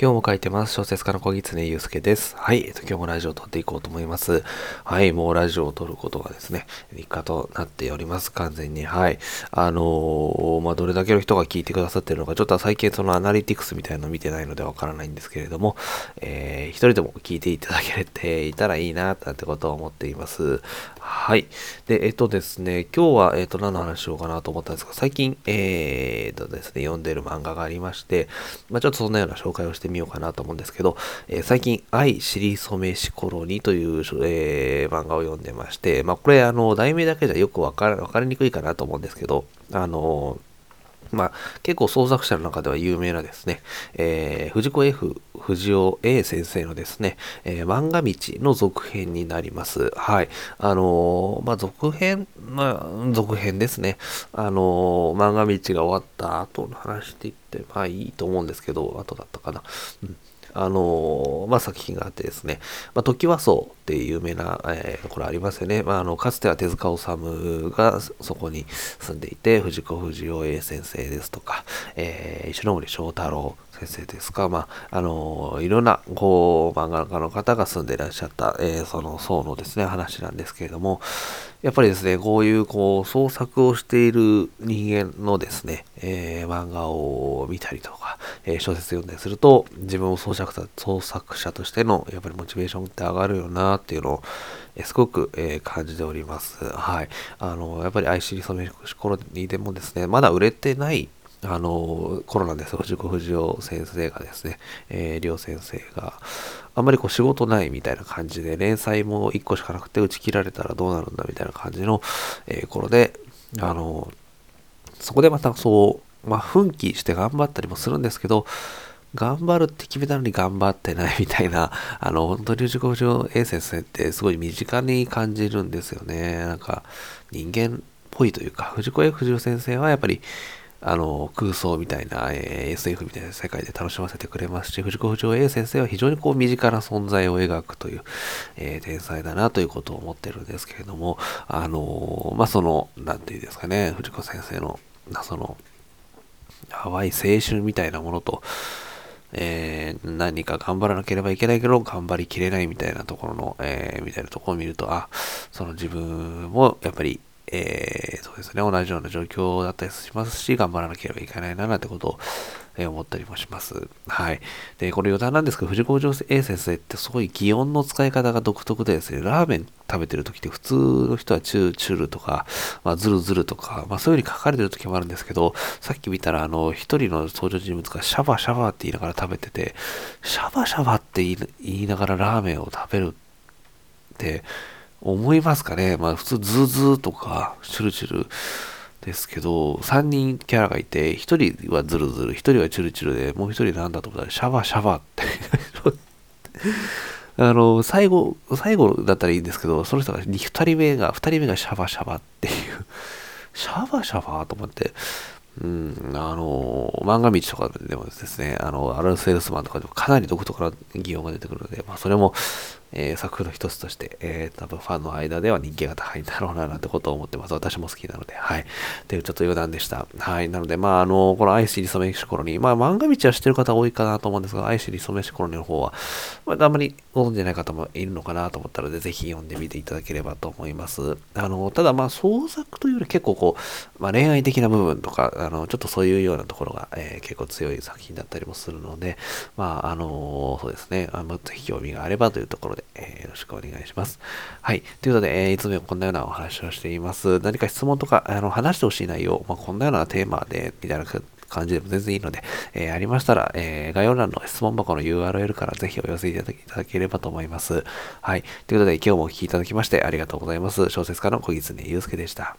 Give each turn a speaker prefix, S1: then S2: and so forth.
S1: 今日も書いてます。小説家の小狐祐介です。はい、えっと、今日もラジオを撮っていこうと思います。はい、もうラジオを撮ることがですね、日課となっております。完全に。はい。あのー、まあ、どれだけの人が聞いてくださってるのか、ちょっと最近そのアナリティクスみたいなの見てないのでわからないんですけれども、えー、一人でも聞いていただけていたらいいな、なんてことを思っています。はい。で、えっとですね、今日は、えっと、何の話しようかなと思ったんですが、最近、えー、とですね、読んでる漫画がありまして、まあ、ちょっとそんなような紹介をしてみようかなと思うんですけど、えー、最近、愛尻染めしコロニという、えー、漫画を読んでまして、まあ、これ、あの、題名だけじゃよくわかかりにくいかなと思うんですけど、あのまあ、結構創作者の中では有名なですね、えー、藤子 F 藤尾 A 先生のですね、えー、漫画道の続編になります。はい。あのー、まあ、続編、まあ、続編ですね。あの漫画道が終わった後の話って言って、まあいいと思うんですけど、後だったかな。うんあのまあ、作品があってですね、まあ、時はそうっていう有名な、えー、これありますよね。まあ、あの、かつては手塚治虫がそこに住んでいて、藤子不二雄 A 先生ですとか、えー、石森章太郎先生ですか、まあ、あのいろんな、こう、漫画家の方が住んでいらっしゃった、えー、その層のですね、話なんですけれども、やっぱりですね、こういう、こう、創作をしている人間のですね、えー、漫画を見たりとか、え、小説読んだりすると、自分を創作者創作者としての、やっぱりモチベーションって上がるよなっていうのを、え、すごく、え感じております。はい。あの、やっぱり愛しりそめし頃にでもですね、まだ売れてないあの、コロナです。藤子不二雄先生がですね、えー、両先生が、あんまりこう仕事ないみたいな感じで、連載も1個しかなくて打ち切られたらどうなるんだみたいな感じの、えー、頃で、あの、そこでまたそう、まあ、奮起して頑張ったりもするんですけど、頑張るって決めたのに頑張ってないみたいな、あの、本当に藤子不二雄 A 先生ってすごい身近に感じるんですよね。なんか、人間っぽいというか、藤子 F 不二雄先生はやっぱり、あの、空想みたいな、えー、SF みたいな世界で楽しませてくれますし、藤子不二雄 A 先生は非常にこう身近な存在を描くという、えー、天才だなということを思ってるんですけれども、あのまあ、その、なんていうんですかね、藤子先生の、その、淡い青春みたいなものと、えー、何か頑張らなければいけないけど、頑張りきれないみたいなところの、えー、みたいなところを見ると、あ、その自分もやっぱりえー、そうですね、同じような状況だったりしますし、頑張らなければいけないな、なんてことを、えー、思ったりもします。はい。で、これ余談なんですけど、藤子 A 先生ってすごい擬音の使い方が独特でですね、ラーメン食べてる時って普通の人はチュルチュルとか、まあ、ズルズルとか、まあそういう風に書かれてる時もあるんですけど、さっき見たら、あの、一人の登場人物がシャバシャバって言いながら食べてて、シャバシャバって言いながらラーメンを食べるって、思いますかね。まあ普通ズーズーとかチュルチュル。ですけど、3人キャラがいて、1人はズルズル、1人はチュルチュルで、もう1人なんだと思ったらシャバシャバって。あの、最後、最後だったらいいんですけど、その人が、2人目が、2人目がシャバシャバっていう、シャバシャバと思って、うん、あの、漫画道とかでもですね、あの、アルセールスマンとかでもかなり独特な擬音が出てくるので、まあ、それも、えー、作風の一つとして、えー、多分ファンの間では人気が高いんだろうな、なんてことを思ってます。私も好きなので、はい。っていうちょっと余談でした。はい。なので、まあ、あの、この愛しりそめしコロニー、まあ、漫画道は知ってる方多いかなと思うんですが、愛しりそめしコロニーの方は、まあ、あんまりご存じない方もいるのかなと思ったので、ぜひ読んでみていただければと思います。あの、ただ、まあ、創作というより結構こう、まあ、恋愛的な部分とか、あの、ちょっとそういうようなところが、えー、結構強い作品だったりもするので、まあ、あの、そうですね、あの、ぜひ興味があればというところでで、えー、よろしくお願いします。はい。ということで、えー、いつもこんなようなお話をしています。何か質問とか、あの、話してほしい内容、まあ、こんなようなテーマで、みたいな感じでも全然いいので、えー、ありましたら、えー、概要欄の質問箱の URL からぜひお寄せいただければと思います。はい。ということで、今日もお聴きいただきましてありがとうございます。小説家の小木常祐介でした。